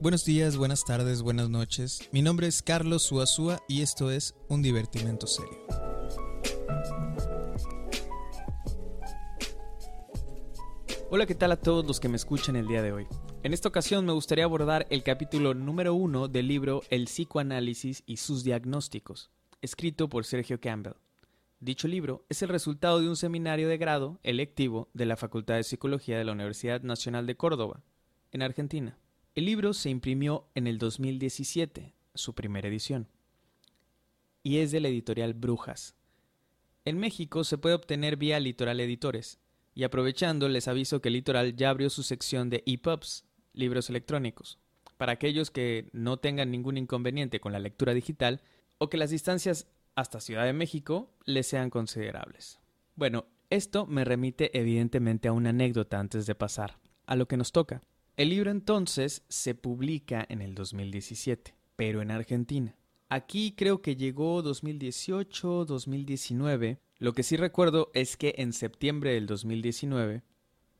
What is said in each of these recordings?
Buenos días, buenas tardes, buenas noches. Mi nombre es Carlos Suazúa y esto es Un Divertimento Serio. Hola, ¿qué tal a todos los que me escuchan el día de hoy? En esta ocasión me gustaría abordar el capítulo número uno del libro El psicoanálisis y sus diagnósticos, escrito por Sergio Campbell. Dicho libro es el resultado de un seminario de grado electivo de la Facultad de Psicología de la Universidad Nacional de Córdoba, en Argentina. El libro se imprimió en el 2017, su primera edición, y es de la editorial Brujas. En México se puede obtener vía Litoral Editores, y aprovechando les aviso que Litoral ya abrió su sección de EPUBs, libros electrónicos, para aquellos que no tengan ningún inconveniente con la lectura digital o que las distancias hasta Ciudad de México les sean considerables. Bueno, esto me remite evidentemente a una anécdota antes de pasar a lo que nos toca. El libro entonces se publica en el 2017, pero en Argentina. Aquí creo que llegó 2018, 2019. Lo que sí recuerdo es que en septiembre del 2019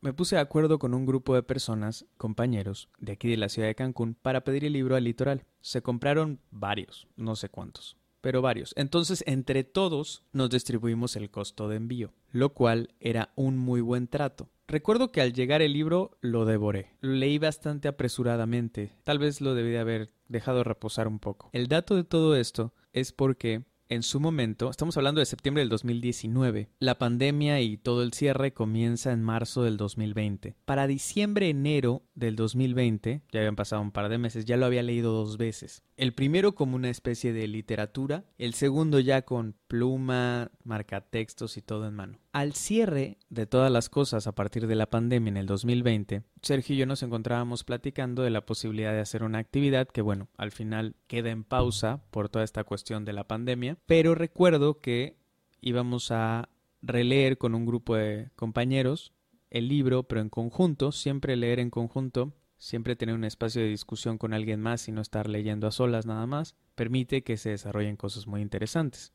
me puse de acuerdo con un grupo de personas, compañeros, de aquí de la ciudad de Cancún, para pedir el libro al litoral. Se compraron varios, no sé cuántos, pero varios. Entonces, entre todos nos distribuimos el costo de envío, lo cual era un muy buen trato. Recuerdo que al llegar el libro lo devoré. Lo leí bastante apresuradamente. Tal vez lo debí de haber dejado reposar un poco. El dato de todo esto es porque en su momento, estamos hablando de septiembre del 2019, la pandemia y todo el cierre comienza en marzo del 2020. Para diciembre, enero del 2020, ya habían pasado un par de meses, ya lo había leído dos veces. El primero como una especie de literatura, el segundo ya con pluma, marcatextos y todo en mano. Al cierre de todas las cosas a partir de la pandemia en el 2020, Sergio y yo nos encontrábamos platicando de la posibilidad de hacer una actividad que, bueno, al final queda en pausa por toda esta cuestión de la pandemia, pero recuerdo que íbamos a releer con un grupo de compañeros el libro, pero en conjunto, siempre leer en conjunto, siempre tener un espacio de discusión con alguien más y no estar leyendo a solas nada más, permite que se desarrollen cosas muy interesantes.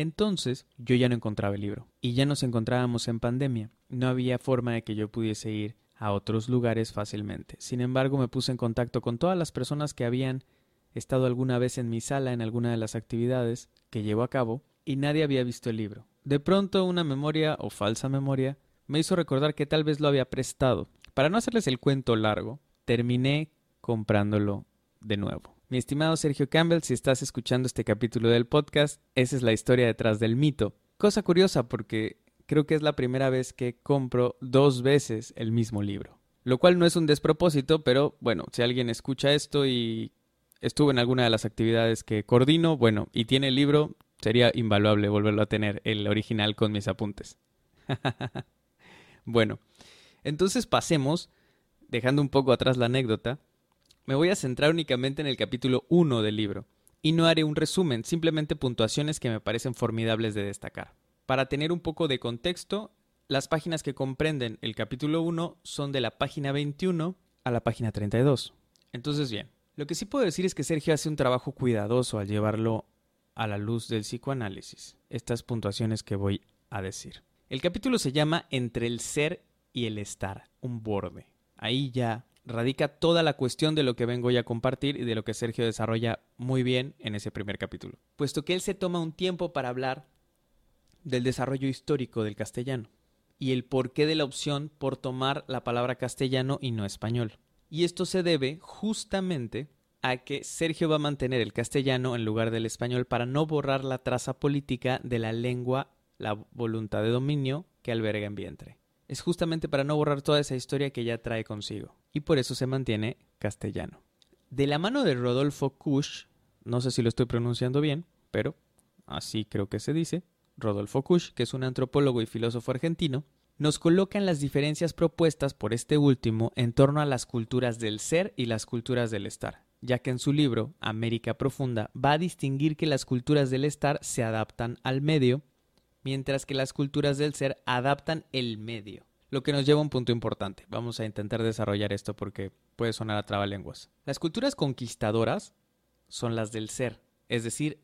Entonces yo ya no encontraba el libro y ya nos encontrábamos en pandemia. No había forma de que yo pudiese ir a otros lugares fácilmente. Sin embargo, me puse en contacto con todas las personas que habían estado alguna vez en mi sala en alguna de las actividades que llevo a cabo y nadie había visto el libro. De pronto una memoria o falsa memoria me hizo recordar que tal vez lo había prestado. Para no hacerles el cuento largo, terminé comprándolo de nuevo. Mi estimado Sergio Campbell, si estás escuchando este capítulo del podcast, esa es la historia detrás del mito. Cosa curiosa porque creo que es la primera vez que compro dos veces el mismo libro. Lo cual no es un despropósito, pero bueno, si alguien escucha esto y estuvo en alguna de las actividades que coordino, bueno, y tiene el libro, sería invaluable volverlo a tener, el original con mis apuntes. bueno, entonces pasemos, dejando un poco atrás la anécdota, me voy a centrar únicamente en el capítulo 1 del libro, y no haré un resumen, simplemente puntuaciones que me parecen formidables de destacar. Para tener un poco de contexto, las páginas que comprenden el capítulo 1 son de la página 21 a la página 32. Entonces, bien, lo que sí puedo decir es que Sergio hace un trabajo cuidadoso al llevarlo a la luz del psicoanálisis, estas puntuaciones que voy a decir. El capítulo se llama Entre el ser y el estar, un borde. Ahí ya radica toda la cuestión de lo que vengo ya a compartir y de lo que Sergio desarrolla muy bien en ese primer capítulo, puesto que él se toma un tiempo para hablar del desarrollo histórico del castellano y el porqué de la opción por tomar la palabra castellano y no español. Y esto se debe justamente a que Sergio va a mantener el castellano en lugar del español para no borrar la traza política de la lengua, la voluntad de dominio que alberga en vientre. Es justamente para no borrar toda esa historia que ya trae consigo, y por eso se mantiene castellano. De la mano de Rodolfo Kusch, no sé si lo estoy pronunciando bien, pero así creo que se dice, Rodolfo Kusch, que es un antropólogo y filósofo argentino, nos colocan las diferencias propuestas por este último en torno a las culturas del ser y las culturas del estar, ya que en su libro América Profunda va a distinguir que las culturas del estar se adaptan al medio, mientras que las culturas del ser adaptan el medio. Lo que nos lleva a un punto importante. Vamos a intentar desarrollar esto porque puede sonar a trabalenguas. Las culturas conquistadoras son las del ser, es decir,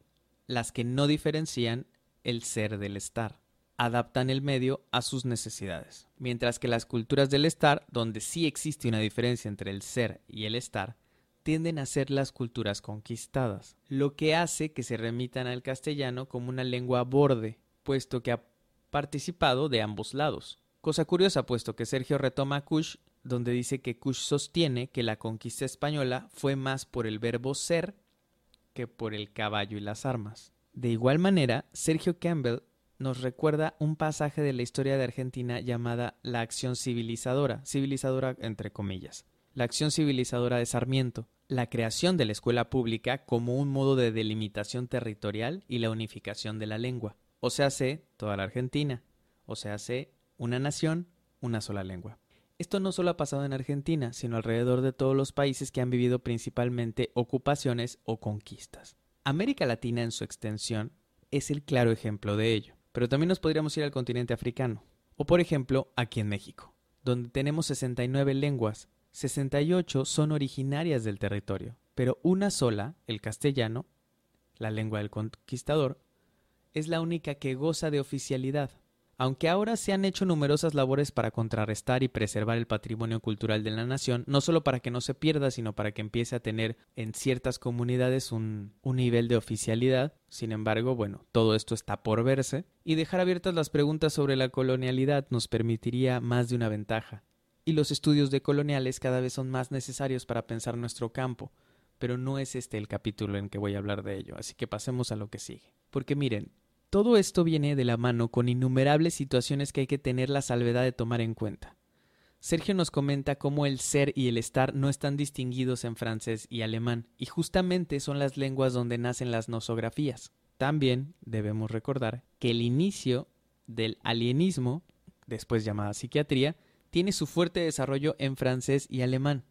las que no diferencian el ser del estar. Adaptan el medio a sus necesidades. Mientras que las culturas del estar, donde sí existe una diferencia entre el ser y el estar, tienden a ser las culturas conquistadas, lo que hace que se remitan al castellano como una lengua borde, puesto que ha participado de ambos lados. Cosa curiosa, puesto que Sergio retoma a Kush, donde dice que Kush sostiene que la conquista española fue más por el verbo ser que por el caballo y las armas. De igual manera, Sergio Campbell nos recuerda un pasaje de la historia de Argentina llamada la acción civilizadora, civilizadora entre comillas, la acción civilizadora de Sarmiento, la creación de la escuela pública como un modo de delimitación territorial y la unificación de la lengua. O sea, hace toda la Argentina. O sea, hace una nación, una sola lengua. Esto no solo ha pasado en Argentina, sino alrededor de todos los países que han vivido principalmente ocupaciones o conquistas. América Latina en su extensión es el claro ejemplo de ello, pero también nos podríamos ir al continente africano, o por ejemplo aquí en México, donde tenemos 69 lenguas, 68 son originarias del territorio, pero una sola, el castellano, la lengua del conquistador, es la única que goza de oficialidad. Aunque ahora se han hecho numerosas labores para contrarrestar y preservar el patrimonio cultural de la nación, no solo para que no se pierda, sino para que empiece a tener en ciertas comunidades un, un, nivel de oficialidad. Sin embargo, bueno, todo esto está por verse, y dejar abiertas las preguntas sobre la colonialidad nos permitiría más de una ventaja y los estudios de coloniales cada vez son más necesarios para pensar nuestro campo, pero no es este el capítulo en que voy a hablar de ello, así que pasemos a lo que sigue. Porque miren, todo esto viene de la mano con innumerables situaciones que hay que tener la salvedad de tomar en cuenta. Sergio nos comenta cómo el ser y el estar no están distinguidos en francés y alemán, y justamente son las lenguas donde nacen las nosografías. También debemos recordar que el inicio del alienismo, después llamada psiquiatría, tiene su fuerte desarrollo en francés y alemán,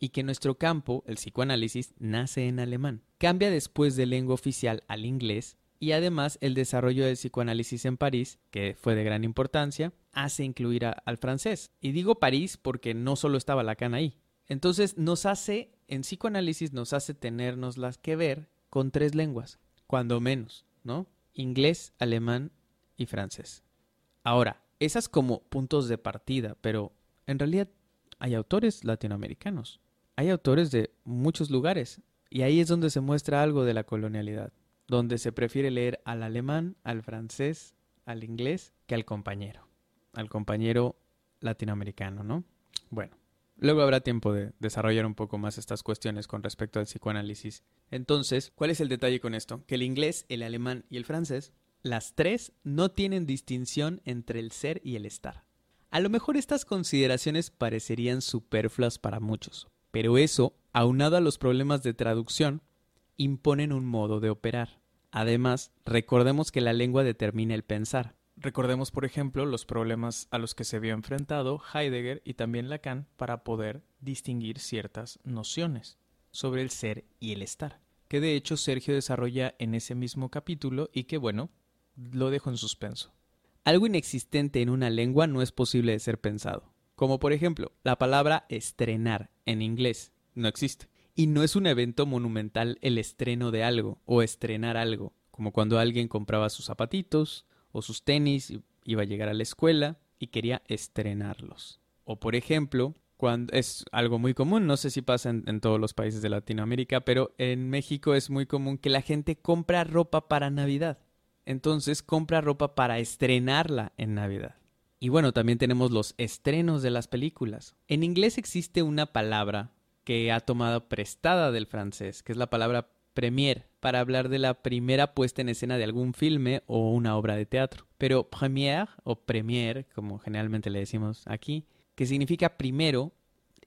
y que nuestro campo, el psicoanálisis, nace en alemán. Cambia después de lengua oficial al inglés, y además el desarrollo del psicoanálisis en París, que fue de gran importancia, hace incluir al francés. Y digo París porque no solo estaba Lacan ahí. Entonces nos hace, en psicoanálisis nos hace tenernos las que ver con tres lenguas, cuando menos, ¿no? Inglés, alemán y francés. Ahora, esas como puntos de partida, pero en realidad hay autores latinoamericanos, hay autores de muchos lugares, y ahí es donde se muestra algo de la colonialidad, donde se prefiere leer al alemán, al francés, al inglés, que al compañero, al compañero latinoamericano, ¿no? Bueno, luego habrá tiempo de desarrollar un poco más estas cuestiones con respecto al psicoanálisis. Entonces, ¿cuál es el detalle con esto? Que el inglés, el alemán y el francés las tres no tienen distinción entre el ser y el estar. A lo mejor estas consideraciones parecerían superfluas para muchos, pero eso, aunado a los problemas de traducción, imponen un modo de operar. Además, recordemos que la lengua determina el pensar. Recordemos, por ejemplo, los problemas a los que se vio enfrentado Heidegger y también Lacan para poder distinguir ciertas nociones sobre el ser y el estar, que de hecho Sergio desarrolla en ese mismo capítulo y que, bueno, lo dejo en suspenso. Algo inexistente en una lengua no es posible de ser pensado. Como por ejemplo, la palabra estrenar en inglés no existe. Y no es un evento monumental el estreno de algo o estrenar algo, como cuando alguien compraba sus zapatitos o sus tenis, iba a llegar a la escuela y quería estrenarlos. O por ejemplo, cuando es algo muy común, no sé si pasa en, en, todos los países de Latinoamérica, pero en México es muy común que la gente compra ropa para Navidad entonces compra ropa para estrenarla en Navidad. Y bueno, también tenemos los estrenos de las películas. En inglés existe una palabra que ha tomado prestada del francés, que es la palabra premiere, para hablar de la primera puesta en escena de algún filme o una obra de teatro. Pero première o premiere, como generalmente le decimos aquí, que significa primero,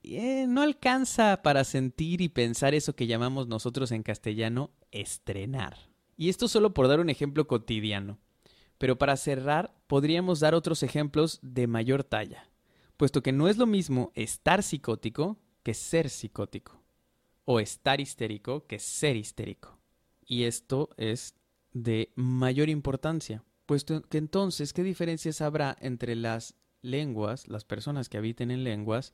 eh, no alcanza para sentir y pensar eso que llamamos nosotros en castellano estrenar. Y esto solo por dar un ejemplo cotidiano. Pero para cerrar, podríamos dar otros ejemplos de mayor talla, puesto que no es lo mismo estar psicótico que ser psicótico, o estar histérico que ser histérico. Y esto es de mayor importancia, puesto que entonces, ¿qué diferencias habrá entre las lenguas, las personas que habiten en lenguas,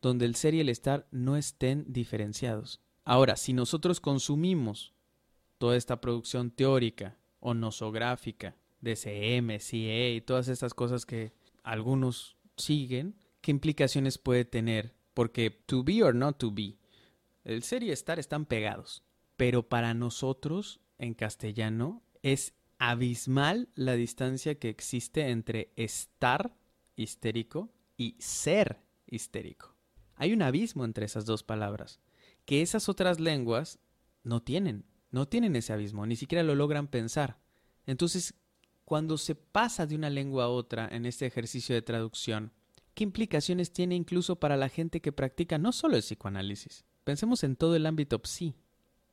donde el ser y el estar no estén diferenciados? Ahora, si nosotros consumimos toda esta producción teórica o nosográfica de CM, CA y todas estas cosas que algunos siguen, ¿qué implicaciones puede tener? Porque to be or not to be, El ser y estar están pegados. Pero para nosotros, en castellano, es abismal la distancia que existe entre estar histérico y ser histérico. Hay un abismo entre esas dos palabras, que esas otras lenguas no tienen, no tienen ese abismo, ni siquiera lo logran pensar. Entonces, cuando se pasa de una lengua a otra en este ejercicio de traducción, ¿qué implicaciones tiene incluso para la gente que practica no solo el psicoanálisis? Pensemos en todo el ámbito psi,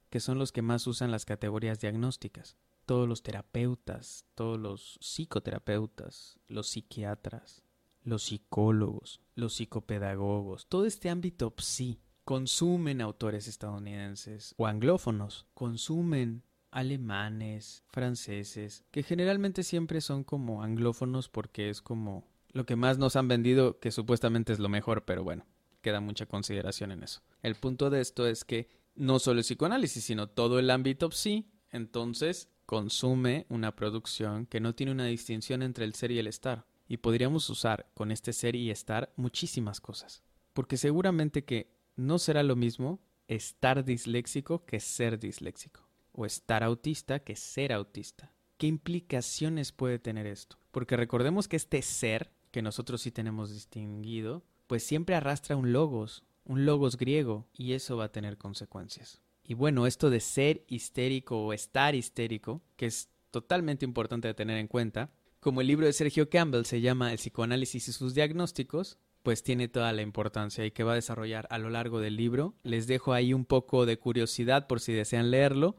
que son los que más usan las categorías diagnósticas. Todos los terapeutas, todos los psicoterapeutas, los psiquiatras, los psicólogos, los psicopedagogos, todo este ámbito psi consumen autores estadounidenses o anglófonos, consumen alemanes, franceses, que generalmente siempre son como anglófonos porque es como lo que más nos han vendido que supuestamente es lo mejor, pero bueno, queda mucha consideración en eso. El punto de esto es que no solo el psicoanálisis, sino todo el ámbito psi, entonces consume una producción que no tiene una distinción entre el ser y el estar. Y podríamos usar con este ser y estar muchísimas cosas. Porque seguramente que no será lo mismo estar disléxico que ser disléxico. O estar autista que ser autista. ¿Qué implicaciones puede tener esto? Porque recordemos que este ser, que nosotros sí tenemos distinguido, pues siempre arrastra un logos, un logos griego, y eso va a tener consecuencias. Y bueno, esto de ser histérico o estar histérico, que es totalmente importante de tener en cuenta, como el libro de Sergio Campbell se llama El psicoanálisis y sus diagnósticos, pues tiene toda la importancia y que va a desarrollar a lo largo del libro. Les dejo ahí un poco de curiosidad por si desean leerlo.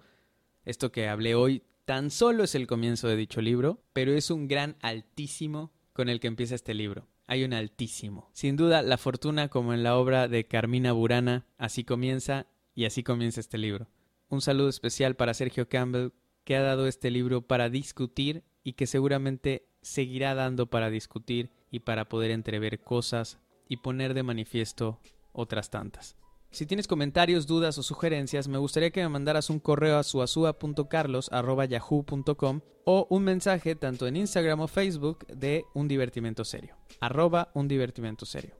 Esto que hablé hoy tan solo es el comienzo de dicho libro, pero es un gran altísimo con el que empieza este libro. Hay un altísimo. Sin duda, la fortuna, como en la obra de Carmina Burana, así comienza y así comienza este libro. Un saludo especial para Sergio Campbell, que ha dado este libro para discutir y que seguramente seguirá dando para discutir y para poder entrever cosas y poner de manifiesto otras tantas. Si tienes comentarios, dudas o sugerencias, me gustaría que me mandaras un correo a suazua.carlos.yahoo.com o un mensaje tanto en Instagram o Facebook de Un Divertimento Serio. Arroba Un Divertimento Serio.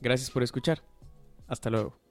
Gracias por escuchar. Hasta luego.